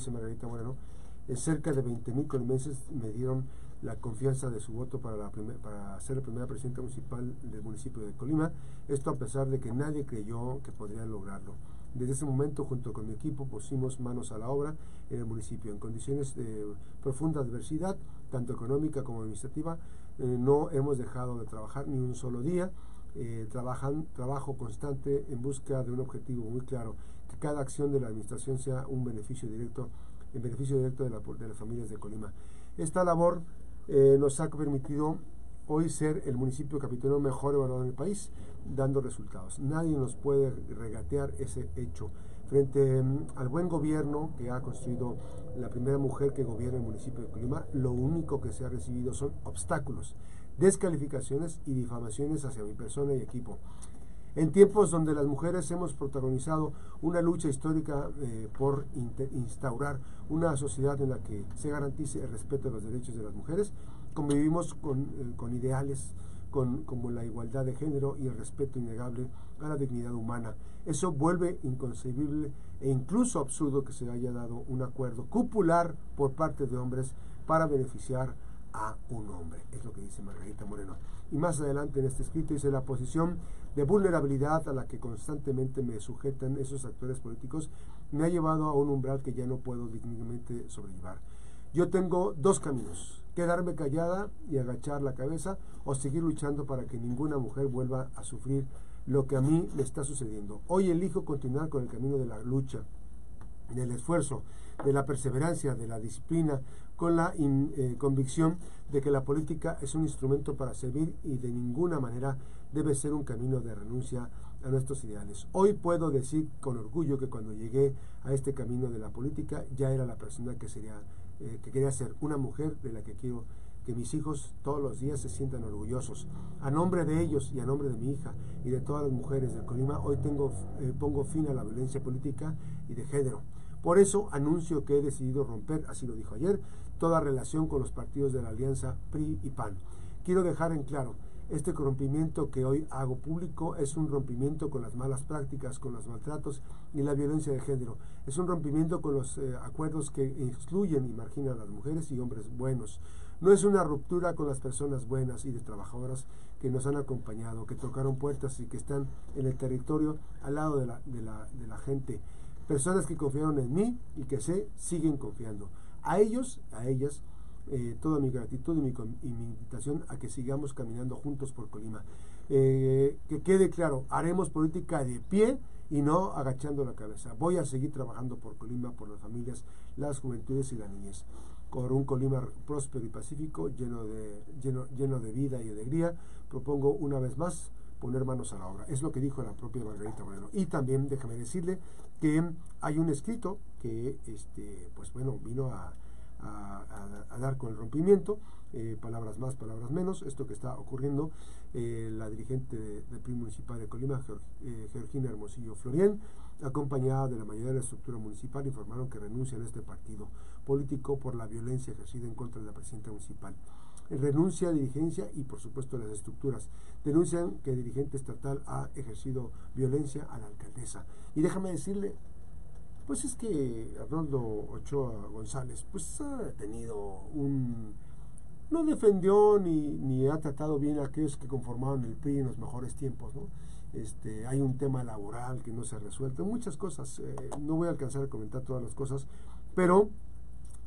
dice Margarita Moreno, en cerca de 20.000 colimenses me dieron la confianza de su voto para, la para ser la primera presidenta municipal del municipio de Colima. Esto a pesar de que nadie creyó que podría lograrlo. Desde ese momento, junto con mi equipo, pusimos manos a la obra en el municipio. En condiciones de profunda adversidad, tanto económica como administrativa, eh, no hemos dejado de trabajar ni un solo día. Eh, trabajan, trabajo constante en busca de un objetivo muy claro, cada acción de la administración sea un beneficio directo, en beneficio directo de, la, de las familias de Colima. Esta labor eh, nos ha permitido hoy ser el municipio capitolino mejor evaluado en el país, dando resultados. Nadie nos puede regatear ese hecho. Frente mm, al buen gobierno que ha construido la primera mujer que gobierna el municipio de Colima, lo único que se ha recibido son obstáculos, descalificaciones y difamaciones hacia mi persona y equipo. En tiempos donde las mujeres hemos protagonizado una lucha histórica eh, por instaurar una sociedad en la que se garantice el respeto de los derechos de las mujeres, convivimos con, eh, con ideales con, como la igualdad de género y el respeto innegable a la dignidad humana. Eso vuelve inconcebible e incluso absurdo que se haya dado un acuerdo cupular por parte de hombres para beneficiar a un hombre. Es lo que dice Margarita Moreno. Y más adelante en este escrito dice la posición de vulnerabilidad a la que constantemente me sujetan esos actores políticos me ha llevado a un umbral que ya no puedo dignamente sobrellevar. Yo tengo dos caminos, quedarme callada y agachar la cabeza o seguir luchando para que ninguna mujer vuelva a sufrir lo que a mí me está sucediendo. Hoy elijo continuar con el camino de la lucha, del esfuerzo, de la perseverancia, de la disciplina, con la eh, convicción de que la política es un instrumento para servir y de ninguna manera debe ser un camino de renuncia a nuestros ideales. Hoy puedo decir con orgullo que cuando llegué a este camino de la política ya era la persona que sería eh, que quería ser una mujer de la que quiero que mis hijos todos los días se sientan orgullosos. A nombre de ellos y a nombre de mi hija y de todas las mujeres del Colima, hoy tengo, eh, pongo fin a la violencia política y de género. Por eso anuncio que he decidido romper, así lo dijo ayer, toda relación con los partidos de la alianza PRI y PAN. Quiero dejar en claro, este rompimiento que hoy hago público es un rompimiento con las malas prácticas, con los maltratos y la violencia de género. Es un rompimiento con los eh, acuerdos que excluyen y marginan a las mujeres y hombres buenos. No es una ruptura con las personas buenas y de trabajadoras que nos han acompañado, que tocaron puertas y que están en el territorio al lado de la, de la, de la gente personas que confiaron en mí y que se siguen confiando. A ellos, a ellas, eh, toda mi gratitud y mi, invitación a que sigamos caminando juntos por Colima. Eh, que quede claro, haremos política de pie y no agachando la cabeza. Voy a seguir trabajando por Colima, por las familias, las juventudes y la niñez. Con un Colima próspero y pacífico, lleno de, lleno, lleno de vida y alegría, propongo una vez más poner manos a la obra. Es lo que dijo la propia Margarita Moreno. Y también déjame decirle que hay un escrito que, este, pues bueno, vino a, dar con el rompimiento, eh, palabras más, palabras menos, esto que está ocurriendo, eh, la dirigente del PRI municipal de Colima, eh, Georgina Hermosillo Florien, acompañada de la mayoría de la estructura municipal, informaron que renuncian a este partido político por la violencia ejercida en contra de la presidenta municipal renuncia a dirigencia y por supuesto las estructuras. Denuncian que el dirigente estatal ha ejercido violencia a la alcaldesa. Y déjame decirle, pues es que Arnoldo Ochoa González, pues ha tenido un... No defendió ni, ni ha tratado bien a aquellos que conformaron el PRI en los mejores tiempos, ¿no? Este, hay un tema laboral que no se ha resuelto, muchas cosas. Eh, no voy a alcanzar a comentar todas las cosas, pero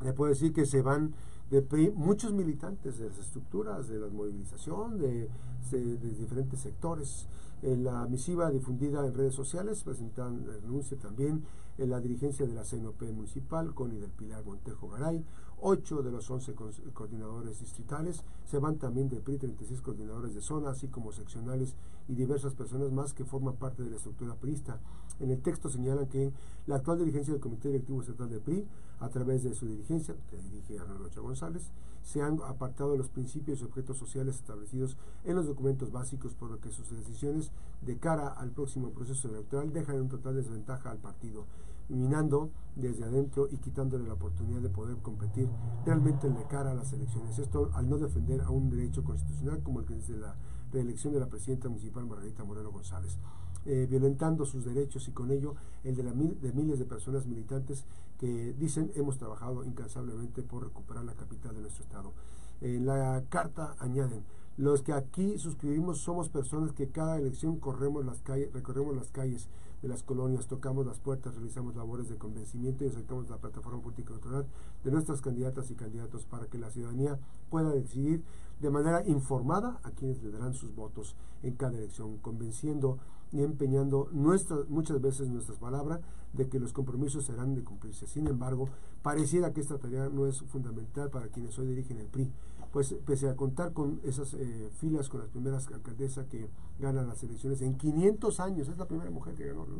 le puedo decir que se van de muchos militantes de las estructuras, de la movilización, de, diferentes sectores. En la misiva difundida en redes sociales presentan renuncia también en la dirigencia de la CNOP municipal, Connie del Pilar Montejo Garay, ocho de los once coordinadores distritales, se van también del PRI 36 coordinadores de zona, así como seccionales y diversas personas más que forman parte de la estructura PRIista. En el texto señalan que la actual dirigencia del Comité Directivo Estatal del PRI, a través de su dirigencia, que dirige Arnoldo Ochoa González, se han apartado de los principios y objetos sociales establecidos en los documentos básicos, por lo que sus decisiones de cara al próximo proceso electoral dejan en total desventaja al partido minando desde adentro y quitándole la oportunidad de poder competir realmente de cara a las elecciones. Esto al no defender a un derecho constitucional como el que es de la reelección de la presidenta municipal Margarita Moreno González. Eh, violentando sus derechos y con ello el de, la de miles de personas militantes que dicen hemos trabajado incansablemente por recuperar la capital de nuestro estado. En la carta añaden, los que aquí suscribimos somos personas que cada elección corremos las calles, recorremos las calles de las colonias, tocamos las puertas, realizamos labores de convencimiento y acercamos la plataforma política electoral de nuestras candidatas y candidatos para que la ciudadanía pueda decidir de manera informada a quienes le darán sus votos en cada elección, convenciendo y empeñando nuestras, muchas veces nuestras palabras de que los compromisos serán de cumplirse. Sin embargo, pareciera que esta tarea no es fundamental para quienes hoy dirigen el PRI pues pese a contar con esas eh, filas con las primeras alcaldesas que ganan las elecciones en 500 años, es la primera mujer que ganó, ¿no?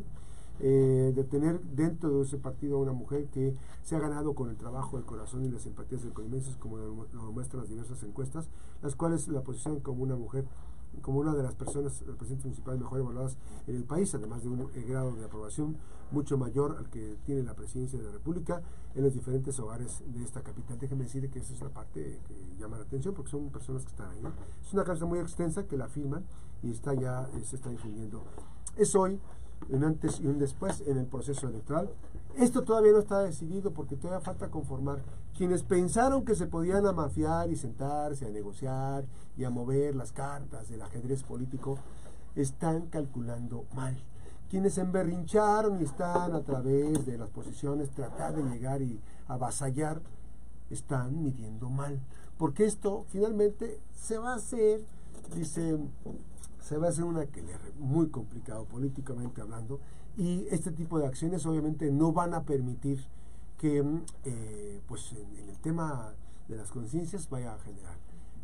Eh, de tener dentro de ese partido a una mujer que se ha ganado con el trabajo, el corazón y las simpatías del colimenses, como lo, lo muestran las diversas encuestas, las cuales la posicionan como una mujer como una de las personas, el presidente municipal mejor evaluadas en el país, además de un eh, grado de aprobación mucho mayor al que tiene la presidencia de la República en los diferentes hogares de esta capital. Déjeme decir que esa es la parte que llama la atención porque son personas que están ahí. Es una carta muy extensa que la firman y está ya, eh, se está difundiendo. Es hoy un antes y un después en el proceso electoral. Esto todavía no está decidido porque todavía falta conformar. Quienes pensaron que se podían amafiar y sentarse a negociar y a mover las cartas del ajedrez político, están calculando mal. Quienes emberrincharon y están a través de las posiciones tratar de llegar y avasallar, están midiendo mal. Porque esto finalmente se va a hacer, dice se va a hacer una que muy complicado políticamente hablando y este tipo de acciones obviamente no van a permitir que eh, pues en, el tema de las conciencias vaya a generar.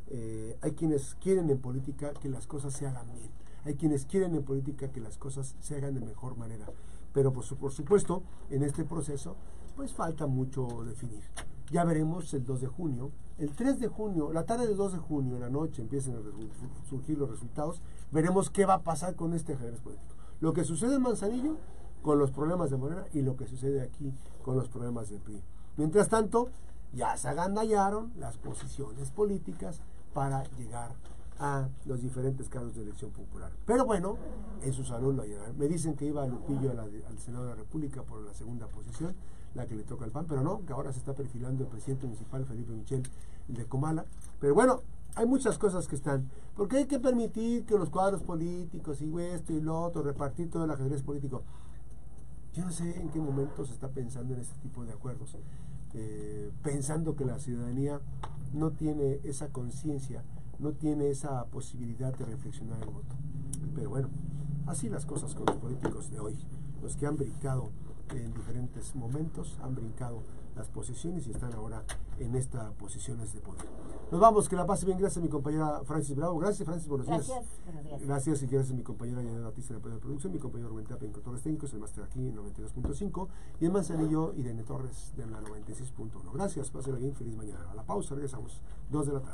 Eh, hay quienes quieren en política que las cosas se hagan bien, hay quienes quieren en política que las cosas se hagan de mejor manera, pero por, supuesto en este proceso pues falta mucho definir. Ya veremos el 2 de junio. El 3 de junio, la tarde del 2 de junio, en la noche, empiezan a surgir los resultados. Veremos qué va a pasar con este ajedrez político. Lo que sucede en Manzanillo con los problemas de Morena y lo que sucede aquí con los problemas del PRI. Mientras tanto, ya se agandallaron las posiciones políticas para llegar a los diferentes cargos de elección popular. Pero bueno, en su salón lo hallarán. Me dicen que iba Lupillo al Senado de la República por la segunda posición la que le toca al PAN, pero no, que ahora se está perfilando el presidente municipal Felipe Michel de Comala. Pero bueno, hay muchas cosas que están, porque hay que permitir que los cuadros políticos y esto y lo otro, repartir todo el ajedrez político. Yo no sé en qué momento se está pensando en este tipo de acuerdos, eh, pensando que la ciudadanía no tiene esa conciencia, no tiene esa posibilidad de reflexionar el voto. Pero bueno, así las cosas con los políticos de hoy, los que han brincado en diferentes momentos, han brincado las posiciones y están ahora en estas posiciones de poder. Nos vamos, que la pase bien. Gracias a mi compañera Francis Bravo. Gracias, Francis, buenos días. Gracias, Gracias y gracias a mi compañera Yanela Batista en la de producción, mi compañero Rubén en controles técnicos, el máster aquí en 92.5 y en Manzanillo, Irene Torres de la 96.1. Gracias, pásenla bien, feliz mañana. A la pausa, regresamos, 2 de la tarde.